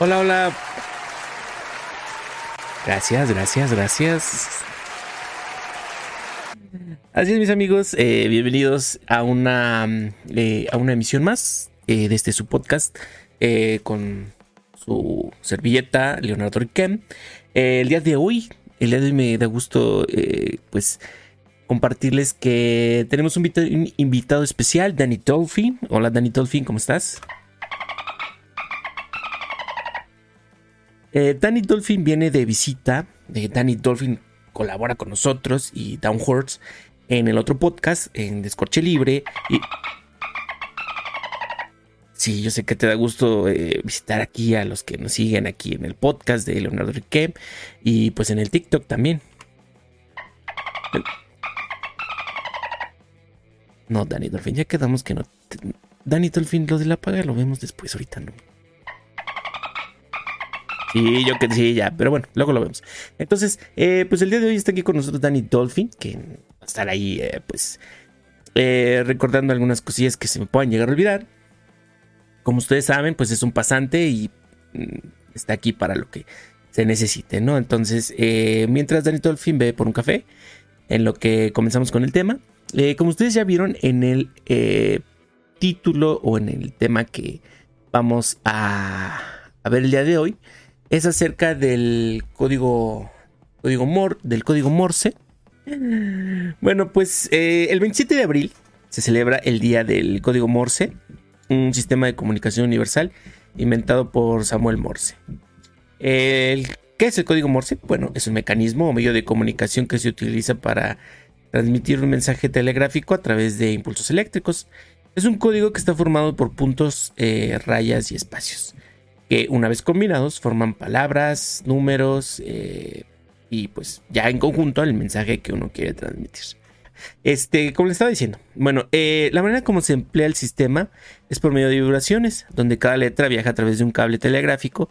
Hola, hola. Gracias, gracias, gracias. Así es, mis amigos, eh, bienvenidos a una, eh, a una emisión más eh, de este su podcast con su servilleta Leonardo Riquem. el día de hoy, el día de hoy me da gusto, pues, compartirles que tenemos un invitado, especial, Danny Dolphin. Hola, Danny Dolphin, ¿cómo estás? Danny Dolphin viene de visita. Danny Dolphin colabora con nosotros y Downhorse en el otro podcast, en Descorche Libre. Sí, yo sé que te da gusto eh, visitar aquí a los que nos siguen aquí en el podcast de Leonardo Riquem y pues en el TikTok también. No, Dani Dolphin, ya quedamos que no. Dani Dolphin, lo de la paga lo vemos después, ahorita no. Sí, yo que sí, ya, pero bueno, luego lo vemos. Entonces, eh, pues el día de hoy está aquí con nosotros Danny Dolphin, que estar ahí, eh, pues, eh, recordando algunas cosillas que se me puedan llegar a olvidar. Como ustedes saben, pues es un pasante y mm, está aquí para lo que se necesite, ¿no? Entonces, mientras Danny Dolphin ve por un café, en lo que comenzamos con el tema, como ustedes ya vieron en el título o en el tema que vamos a, a, ver el día de hoy, es acerca del código, código del código Morse bueno, pues eh, el 27 de abril se celebra el Día del Código Morse, un sistema de comunicación universal inventado por Samuel Morse. ¿Qué es el código Morse? Bueno, es un mecanismo o medio de comunicación que se utiliza para transmitir un mensaje telegráfico a través de impulsos eléctricos. Es un código que está formado por puntos, eh, rayas y espacios, que una vez combinados forman palabras, números, eh, y pues ya en conjunto el mensaje que uno quiere transmitir. Este, como les estaba diciendo, bueno, eh, la manera como se emplea el sistema es por medio de vibraciones, donde cada letra viaja a través de un cable telegráfico,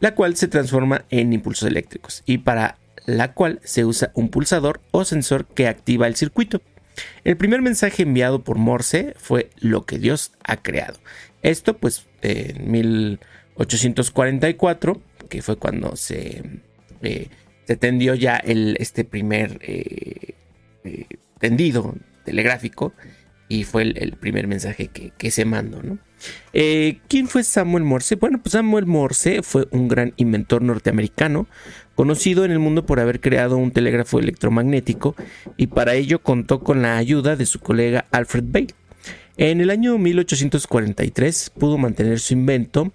la cual se transforma en impulsos eléctricos y para la cual se usa un pulsador o sensor que activa el circuito. El primer mensaje enviado por Morse fue lo que Dios ha creado. Esto pues en 1844, que fue cuando se... Eh, tendió ya este primer eh, eh, tendido telegráfico y fue el, primer mensaje que, se mandó. ¿no? ¿Quién fue Samuel Morse? Bueno, pues Samuel Morse fue un gran inventor norteamericano, conocido en el mundo por haber creado un telégrafo electromagnético y para ello contó con la ayuda de su colega Alfred Bell. En el año 1843 pudo mantener su invento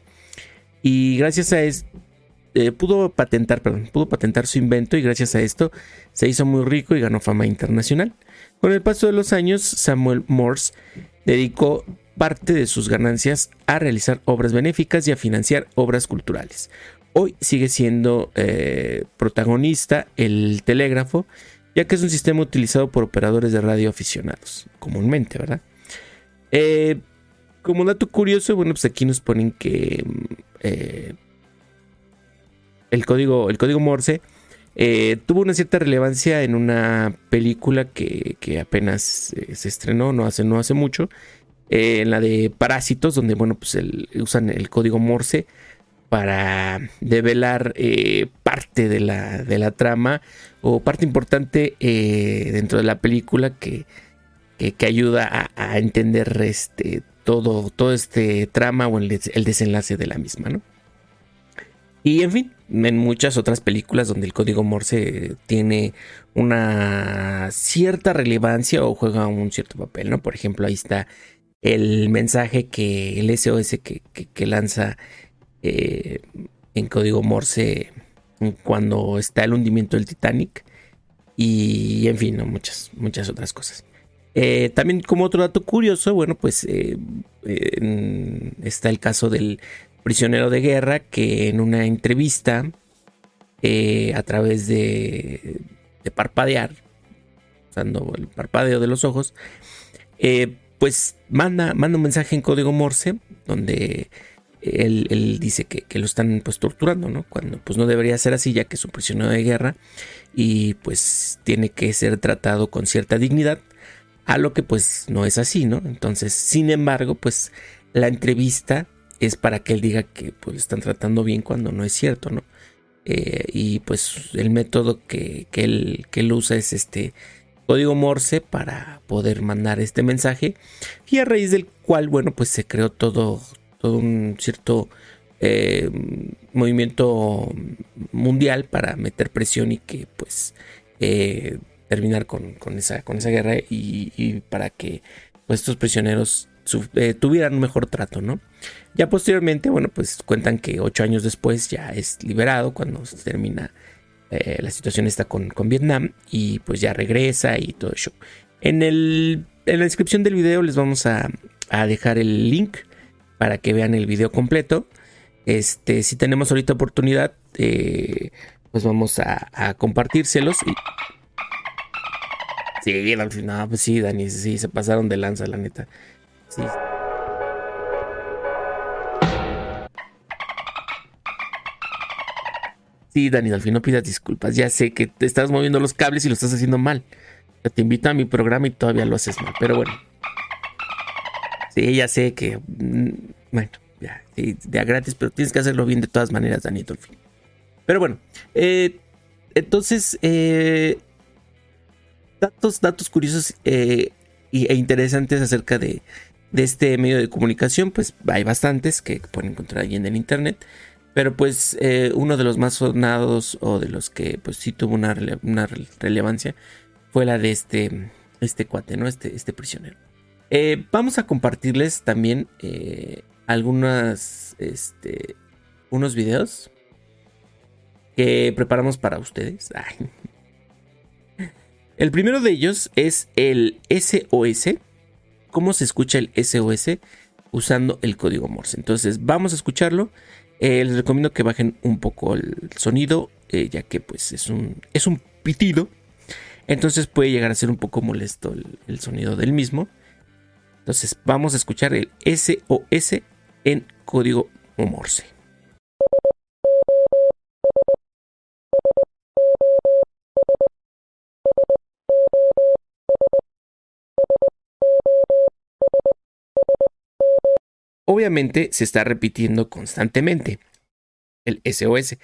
y gracias a esto eh, pudo patentar, pudo patentar su invento y gracias a esto se hizo muy rico y ganó fama internacional. Con el paso de los años, Samuel Morse dedicó parte de sus ganancias a realizar obras benéficas y a financiar obras culturales. Hoy sigue siendo eh, protagonista el telégrafo, ya que es un sistema utilizado por operadores de radio aficionados, comúnmente, ¿verdad? Eh, como dato curioso, bueno, pues aquí nos ponen que el código, el código Morse eh, tuvo una cierta relevancia en una película que, apenas eh, se estrenó, no hace, no hace mucho, eh, en la de Parásitos, donde bueno, pues usan el código Morse para develar parte de la, de la, trama o parte importante dentro de la película que, que, ayuda a, entender este, todo, todo este trama o el, desenlace de la misma, ¿no? Y en fin, en muchas otras películas donde el código Morse tiene una cierta relevancia o juega un cierto papel, ¿no? Por ejemplo, ahí está el mensaje que el SOS que, lanza eh, en código Morse cuando está el hundimiento del Titanic y en fin, ¿no? muchas, muchas otras cosas. Eh, también como otro dato curioso, bueno, pues eh, está el caso del prisionero de guerra que en una entrevista eh, a través de, parpadear, usando el parpadeo de los ojos, eh, pues manda, manda un mensaje en código Morse donde él, dice que, lo están pues torturando, ¿no? Cuando pues no debería ser así ya que es un prisionero de guerra y pues tiene que ser tratado con cierta dignidad, a lo que pues no es así, ¿no? Entonces, sin embargo, pues la entrevista es para que él diga que pues le están tratando bien cuando no es cierto, ¿no? Eh, y pues el método que, que, él, que él usa es este código Morse para poder mandar este mensaje y a raíz del cual, bueno, pues se creó todo, todo un cierto eh, movimiento mundial para meter presión y que pues eh, terminar con, esa, con esa guerra y, para que pues, estos prisioneros eh, tuvieran un mejor trato, ¿no? Ya posteriormente, bueno, pues cuentan que ocho años después ya es liberado cuando se termina la situación está con, con, Vietnam y pues ya regresa y todo eso. En, el, en la descripción del video les vamos a, a dejar el link para que vean el video completo. Este, si tenemos ahorita oportunidad, eh, pues vamos a, compartírselos. Y... Sí, final, pues sí, Dani, sí, se pasaron de lanza, la neta. Sí. Sí, Dani, al fin no pidas disculpas. Ya sé que te estás moviendo los cables y lo estás haciendo mal. Te invito a mi programa y todavía lo haces mal. Pero bueno. Sí, ya sé que. Mm, bueno ya, de a gratis, pero tienes que hacerlo bien de todas maneras, Dani Dolphin. Pero bueno, eh, entonces, eh, datos, datos curiosos eh, e interesantes acerca de, este medio de comunicación, pues hay bastantes que pueden encontrar ahí en el internet. Pero pues uno de los más sonados o de los que pues sí tuvo una, relevancia fue la de este, este cuate, ¿no? Este, este prisionero. vamos a compartirles también algunas, este, unos videos que preparamos para ustedes. El primero de ellos es el SOS. ¿Cómo se escucha el SOS usando el código Morse? Entonces vamos a escucharlo. Eh, les recomiendo que bajen un poco el sonido, eh, ya que pues es un, es un pitido. Entonces puede llegar a ser un poco molesto el, el sonido del mismo. Entonces vamos a escuchar el SOS en código Morse. Obviamente se está repitiendo constantemente el SOS.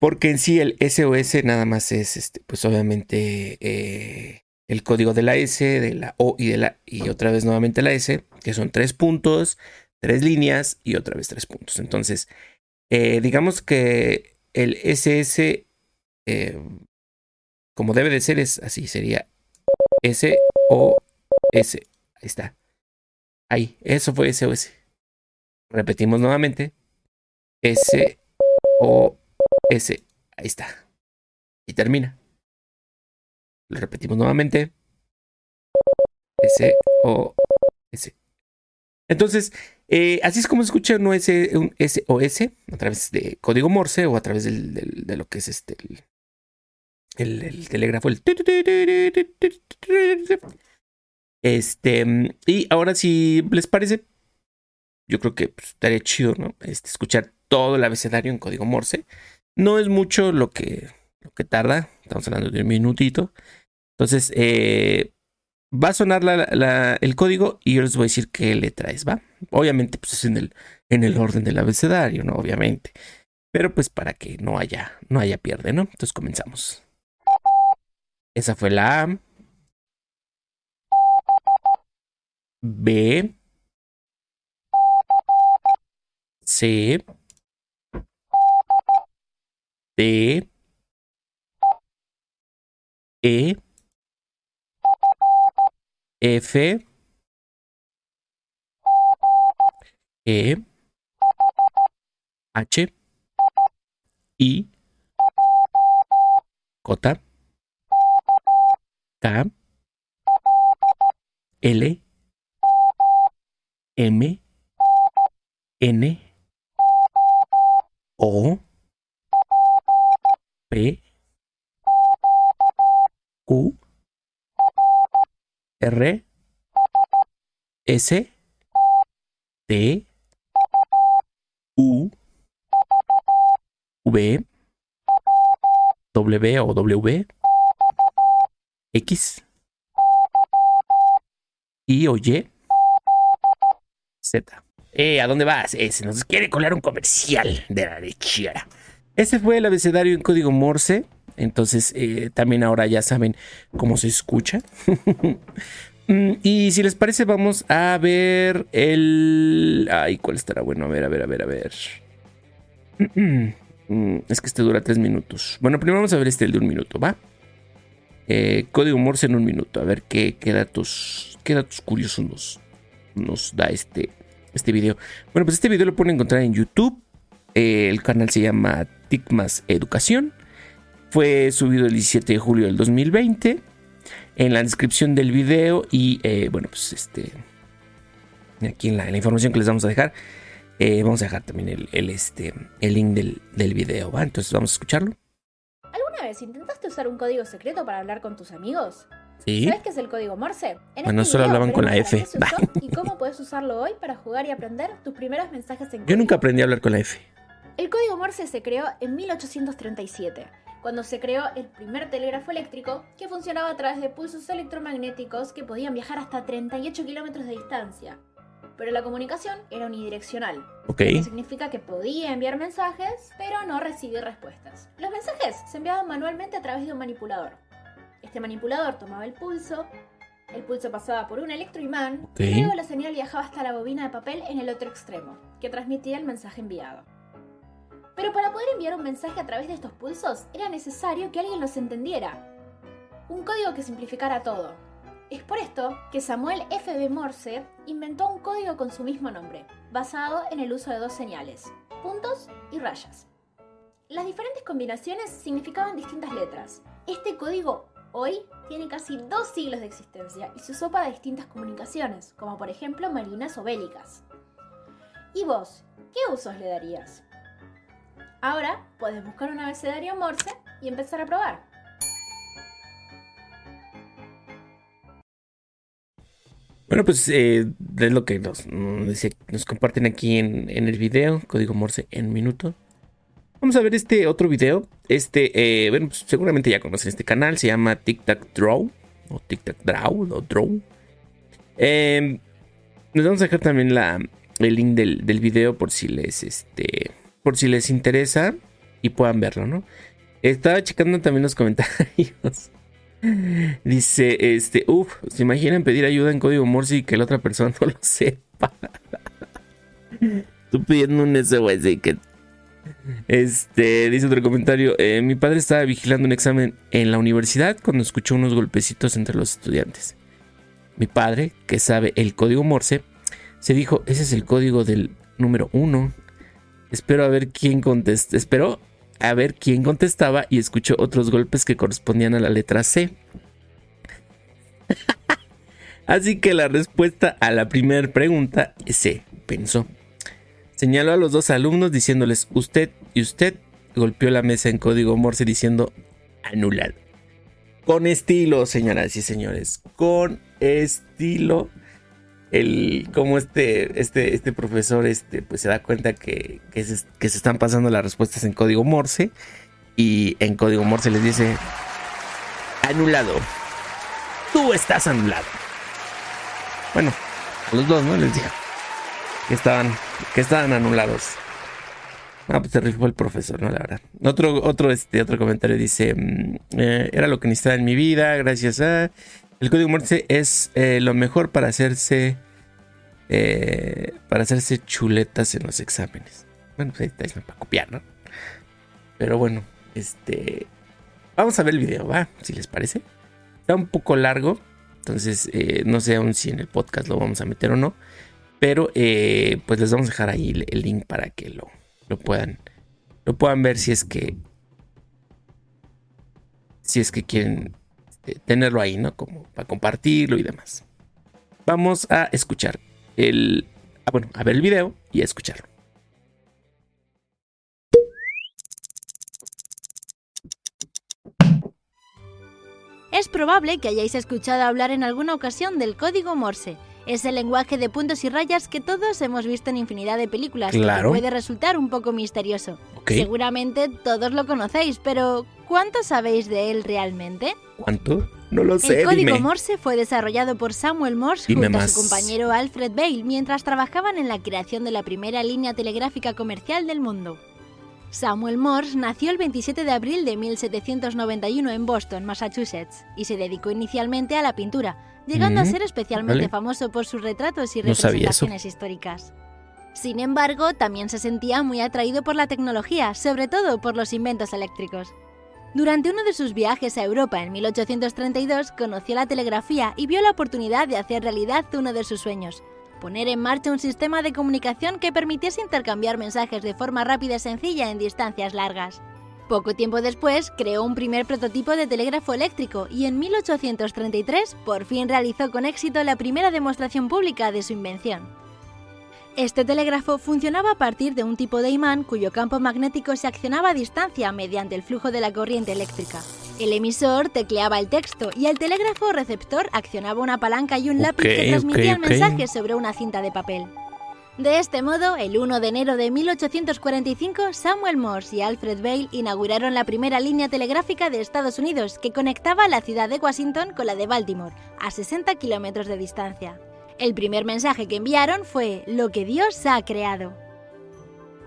Porque en sí el SOS nada más es, este, pues obviamente, eh, el código de la S, de la O y de la y otra vez nuevamente la S, que son tres puntos, tres líneas y otra vez tres puntos. Entonces, eh, digamos que el SS, eh, como debe de ser, es así, sería S O S. Ahí está. Ahí, eso fue SOS. Repetimos nuevamente. S O S. Ahí está. Y termina. Lo repetimos nuevamente. S O S. Entonces, eh, así es como se escucha un, SOS a través de código Morse o a través de lo que es este el, telégrafo. Este, y ahora, si les parece, yo creo que pues, estaría chido, ¿no? Este, escuchar todo el abecedario en código Morse. No es mucho lo que, lo que tarda, estamos hablando de un minutito. Entonces, eh, va a sonar el código y yo les voy a decir qué le traes, ¿va? Obviamente, pues es en el, en el orden del abecedario, ¿no? Obviamente. Pero pues para que no haya, no haya pierde, ¿no? Entonces comenzamos. Esa fue la A. B. C. D. E. F E H I J K L M N O P Q R S T U V W o W X Y o Y Z. Eh, ¿a dónde vas? Eh, se nos quiere colar un comercial de la lechera. Ese fue el abecedario en código Morse. Entonces, eh, también ahora ya saben cómo se escucha. Mm, y si les parece, vamos a ver el. Ay, ¿cuál estará bueno? A ver, a ver, a ver, a ver. Mm, es que este dura tres minutos. Bueno, primero vamos a ver este el de un minuto, ¿va? Eh, código Morse en un minuto. A ver qué, qué datos, qué datos curiosos nos, nos da este, este video. Bueno, pues este video lo pueden encontrar en YouTube. Eh, el canal se llama Ticmas Educación. Fue subido el 17 de julio del 2020. En la descripción del video y eh, bueno, pues este... Aquí en la, información que les vamos a dejar. Eh, vamos a dejar también el, este, el link del, del video, ¿va? Entonces vamos a escucharlo. ¿Alguna vez intentaste usar un código secreto para hablar con tus amigos? ¿Sí? ¿Sabes qué es el código Morse? En bueno, este solo hablaban con la F. y cómo puedes usarlo hoy para jugar y aprender tus primeros mensajes en código. Yo nunca aprendí a hablar con la F. El código Morse se creó en 1837 cuando se creó el primer telégrafo eléctrico que funcionaba a través de pulsos electromagnéticos que podían viajar hasta 38 kilómetros de distancia. Pero la comunicación era unidireccional. Ok. Que significa que podía enviar mensajes, pero no recibir respuestas. Los mensajes se enviaban manualmente a través de un manipulador. Este manipulador tomaba el pulso, el pulso pasaba por un electroimán y luego la señal viajaba hasta la bobina de papel en el otro extremo, que transmitía el mensaje enviado. Pero para poder enviar un mensaje a través de estos pulsos era necesario que alguien los entendiera. Un código que simplificara todo. Es por esto que Samuel F.B. Morse inventó un código con su mismo nombre, basado en el uso de dos señales, puntos y rayas. Las diferentes combinaciones significaban distintas letras. Este código hoy tiene casi dos siglos de existencia y se usó para distintas comunicaciones, como por ejemplo marinas o bélicas. ¿Y vos, qué usos le darías? Ahora puedes buscar un abecedario Morse y empezar a probar. Bueno, pues eh, es lo que nos, comparten aquí en, el video, código Morse en minuto. Vamos a ver este otro video. Este, eh, bueno, pues seguramente ya conocen este canal, se llama Tic Tac Draw, o Tic Tac Draw, o Draw. Eh, les vamos a dejar también la, el link del, del video por si les, este, por si les interesa y puedan verlo, ¿no? Estaba checando también los comentarios. Dice, este, uff, ¿se imaginan pedir ayuda en código Morse y que la otra persona no lo sepa? Tú pidiendo un SOS que... Este, dice otro comentario, eh, mi padre estaba vigilando un examen en la universidad cuando escuchó unos golpecitos entre los estudiantes. Mi padre, que sabe el código Morse, se dijo, ese es el código del número uno Espero a ver quién contesta. Espero a ver quién contestaba y escuchó otros golpes que correspondían a la letra C. Así que la respuesta a la primera pregunta es C, pensó. Señaló a los dos alumnos diciéndoles usted y usted golpeó la mesa en código Morse diciendo anular. Con estilo, señoras y señores, con estilo el cómo este, este, este profesor este, pues se da cuenta que, que, se, están pasando las respuestas en código Morse y en código Morse les dice anulado. Tú estás anulado. Bueno, a los dos, ¿no? Les dijo que estaban, que estaban anulados. Ah, pues se rifó el profesor, ¿no? La verdad. Otro, otro, este, otro comentario dice: mm, eh, Era lo que necesitaba en mi vida, gracias a. El código Morse es eh, lo mejor para hacerse eh, para hacerse chuletas en los exámenes. Bueno, pues ahí está para copiar, ¿no? Pero bueno, este vamos a ver el video, va, si les parece. Está un poco largo, entonces no sé aún si en el podcast lo vamos a meter o no. Pero pues les vamos a dejar ahí el, link para que lo, lo puedan lo puedan ver si es que si es que quieren este, tenerlo ahí, ¿no? Como para compartirlo y demás. Vamos a escuchar el... Ah, bueno, a ver el video y a escucharlo. Es probable que hayáis escuchado hablar en alguna ocasión del código Morse. Es el lenguaje de puntos y rayas que todos hemos visto en infinidad de películas, claro. que puede resultar un poco misterioso. Okay. Seguramente todos lo conocéis, pero ¿cuánto sabéis de él realmente? ¿Cuánto? No lo sé. El código dime. Morse fue desarrollado por Samuel Morse Dime junto a su compañero Alfred Bale mientras trabajaban en la creación de la primera línea telegráfica comercial del mundo. Samuel Morse nació el 27 de abril de 1791 en Boston, Massachusetts, y se dedicó inicialmente a la pintura, llegando a Mm, ser especialmente vale. famoso por sus retratos y No representaciones históricas. Sin embargo, también se sentía muy atraído por la tecnología, sobre todo por los inventos eléctricos. Durante uno de sus viajes a Europa en 1832 conoció la telegrafía y vio la oportunidad de hacer realidad uno de sus sueños, poner en marcha un sistema de comunicación que permitiese intercambiar mensajes de forma rápida y sencilla en distancias largas. Poco tiempo después creó un primer prototipo de telégrafo eléctrico y en 1833 por fin realizó con éxito la primera demostración pública de su invención. Este telégrafo funcionaba a partir de un tipo de imán cuyo campo magnético se accionaba a distancia mediante el flujo de la corriente eléctrica. El emisor tecleaba el texto y el telégrafo receptor accionaba una palanca y un lápiz que transmitía ok, el mensaje sobre una cinta de papel. De este modo, el 1 de enero de 1845, Samuel Morse y Alfred Bale inauguraron la primera línea telegráfica de Estados Unidos que conectaba la ciudad de Washington con la de Baltimore, a 60 kilómetros de distancia. El primer mensaje que enviaron fue lo que Dios ha creado.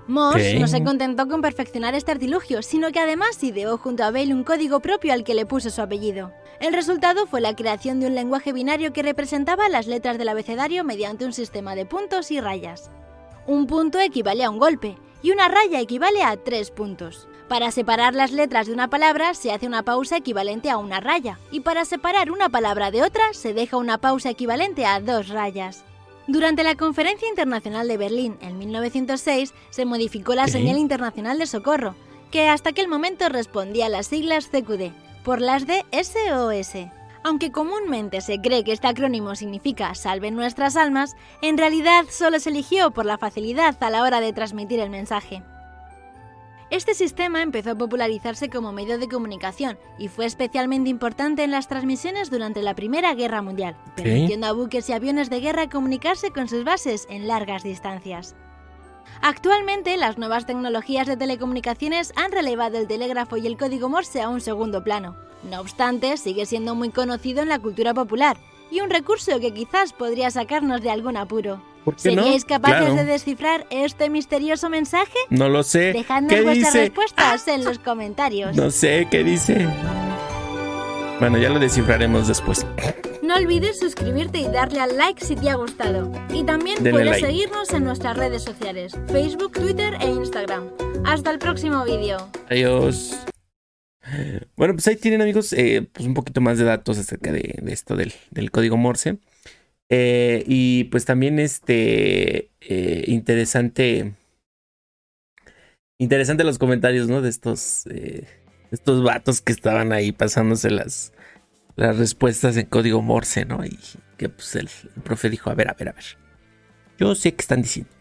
Morse Ok. no se contentó con perfeccionar este artilugio, sino que además ideó junto a Bale un código propio al que le puso su apellido. El resultado fue la creación de un lenguaje binario que representaba las letras del abecedario mediante un sistema de puntos y rayas. Un punto equivale a un golpe y una raya equivale a tres puntos. Para separar las letras de una palabra se hace una pausa equivalente a una raya y para separar una palabra de otra se deja una pausa equivalente a dos rayas. Durante la Conferencia Internacional de Berlín en 1906 se modificó la señal internacional de socorro, que hasta aquel momento respondía a las siglas CQD, por las de SOS. Aunque comúnmente se cree que este acrónimo significa Salven nuestras almas, en realidad solo se eligió por la facilidad a la hora de transmitir el mensaje. Este sistema empezó a popularizarse como medio de comunicación y fue especialmente importante en las transmisiones durante la Primera Guerra Mundial, permitiendo a buques y aviones de guerra comunicarse con sus bases en largas distancias. Actualmente, las nuevas tecnologías de telecomunicaciones han relevado el telégrafo y el código Morse a un segundo plano. No obstante, sigue siendo muy conocido en la cultura popular y un recurso que quizás podría sacarnos de algún apuro. ¿Por qué no? ¿Seríais capaces Claro. de descifrar este misterioso mensaje? No lo sé. Dejadnos ¿Qué vuestras dice? respuestas en los comentarios. No sé qué dice. Bueno, ya lo descifraremos después. No olvides suscribirte y darle al like si te ha gustado. Y también Denle puedes like. seguirnos en nuestras redes sociales, Facebook, Twitter e Instagram. Hasta el próximo vídeo. Adiós. Bueno, pues ahí tienen amigos eh, pues un poquito más de datos acerca de, de esto del, del código Morse. Eh, y pues también este eh, interesante. Interesante los comentarios, ¿no? De estos. eh, estos vatos que estaban ahí pasándose las, las respuestas en código Morse, ¿no? Y que pues el, profe dijo, a ver, a ver, a ver. Yo sé qué están diciendo.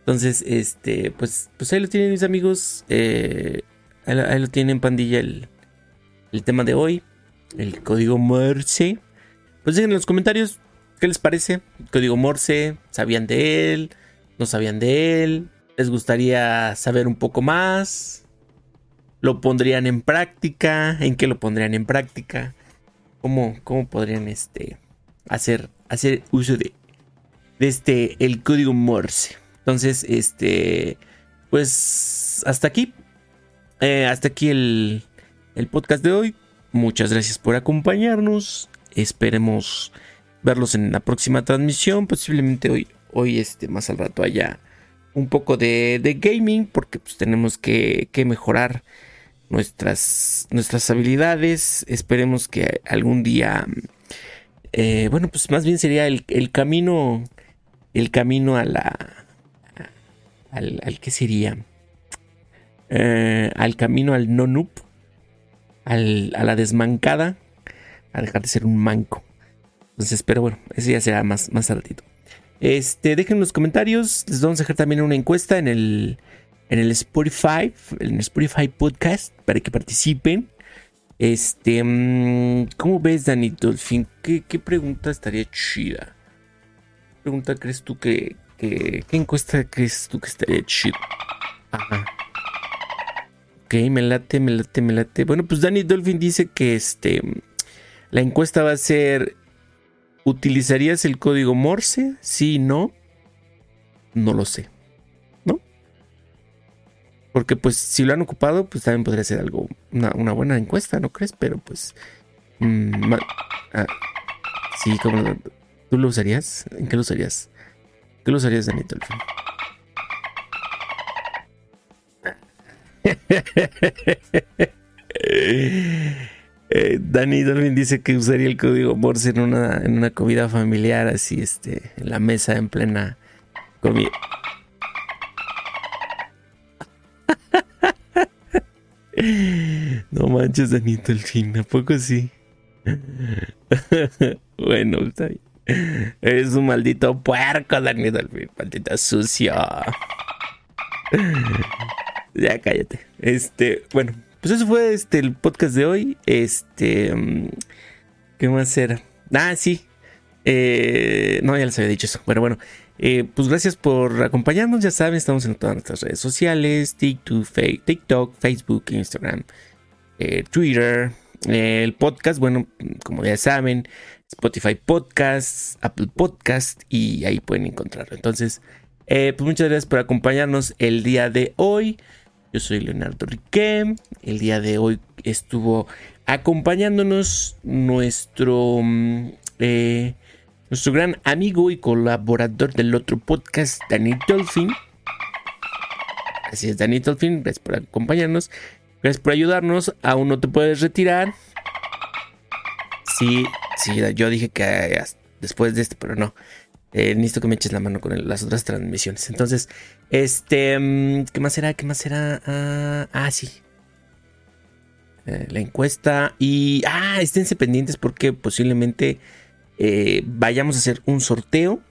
Entonces, este, pues, pues ahí lo tienen mis amigos. Ahí lo tienen, pandilla, el, el tema de hoy. El código Morse. Pues dejen en los comentarios qué les parece. Código Morse, ¿sabían de él? ¿No sabían de él? ¿Les gustaría saber un poco más? ¿Lo pondrían en práctica? ¿En qué lo pondrían en práctica? ¿Cómo, cómo podrían este, hacer, hacer uso de, de este, el código Morse? Entonces, este, pues hasta aquí. Eh, hasta aquí el, el podcast de hoy. Muchas gracias por acompañarnos. Esperemos verlos en la próxima transmisión. Posiblemente hoy, hoy este, más al rato haya un poco de, de gaming. Porque pues, tenemos que, que mejorar nuestras, nuestras habilidades. Esperemos que algún día. eh, bueno, pues más bien sería el, el camino. El camino a la. Al, al que sería. Eh, al camino al no noob. Al, a la desmancada. A dejar de ser un manco. Entonces, pero bueno, ese ya será más, más ratito. Este, dejen en los comentarios. Les vamos a dejar también una encuesta en el, en el Spotify, en el Spotify Podcast, para que participen. Este, mm, ¿cómo ves, Dani Dolphin? ¿Qué, qué pregunta estaría chida? ¿Qué pregunta crees tú que, que- qué encuesta crees tú que estaría chida? Ajá. Ok, me late, me late, me late. Bueno, pues Danny Dolphin dice que este La encuesta va a ser, ¿utilizarías el código Morse? Sí, no. No lo sé. ¿No? Porque pues si lo han ocupado, pues también podría ser algo, una, buena encuesta, ¿no crees? Pero pues... Mm, ah, sí, como... ¿Tú lo usarías? ¿En qué lo usarías? ¿Qué lo usarías, Danito? eh, Dani Dolphin dice que usaría el código Morse en una, en una comida familiar, así, este, en la mesa en plena comida. No manches, Dani Dolphin, ¿a poco sí? bueno, está bien. Un maldito puerco, Dani Dolphin. Maldita sucio. ya cállate. Este, bueno, pues eso fue este el podcast de hoy. Este, mm, ¿qué más era? Ah, sí. Eh, no, ya les había dicho eso. Bueno, bueno. Eh, pues gracias por acompañarnos. Ya saben, estamos en todas nuestras redes sociales: TikTok, Facebook, Instagram, eh, Twitter. el podcast, bueno, como ya saben, Spotify Podcasts, Apple Podcast y ahí pueden encontrarlo. Entonces, pues muchas gracias por acompañarnos el día de hoy. Yo soy Leonardo Riquem. El día de hoy estuvo acompañándonos nuestro, mm, eh, nuestro gran amigo y colaborador del otro podcast, Danny Dolphin. Así es, Danny Dolphin. Gracias por acompañarnos. Gracias por ayudarnos. Aún no te puedes retirar. Sí, Sí, yo dije que después de este, pero no. Eh, necesito que me eches la mano con las otras transmisiones. Entonces, este, mm, ¿qué más será? ¿Qué más será? Ah, ah sí. Eh, la encuesta y, ah, esténse pendientes porque posiblemente eh, vayamos a hacer un sorteo.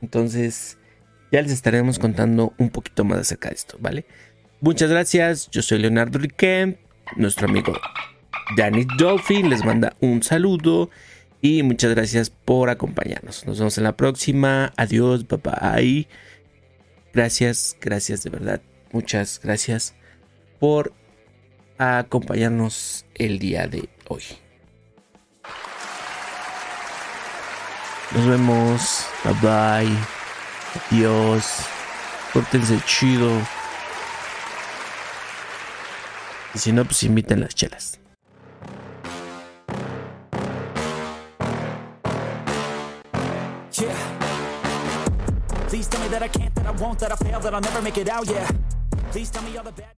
Entonces, ya les estaremos contando un poquito más acerca de esto, ¿vale? Muchas gracias. Yo soy Leonardo Riquem, nuestro amigo Danny Dolphin les manda un saludo y muchas gracias por acompañarnos. Nos vemos en la próxima. Adiós, bye Gracias, gracias de verdad. Muchas gracias por acompañarnos el día de hoy. Nos vemos. Bye bye. Adiós. Pórtense chido. Y si no, pues inviten las chelas. that I can't, that I won't, that I fail, that I'll never make it out, yeah. Please tell me all the bad.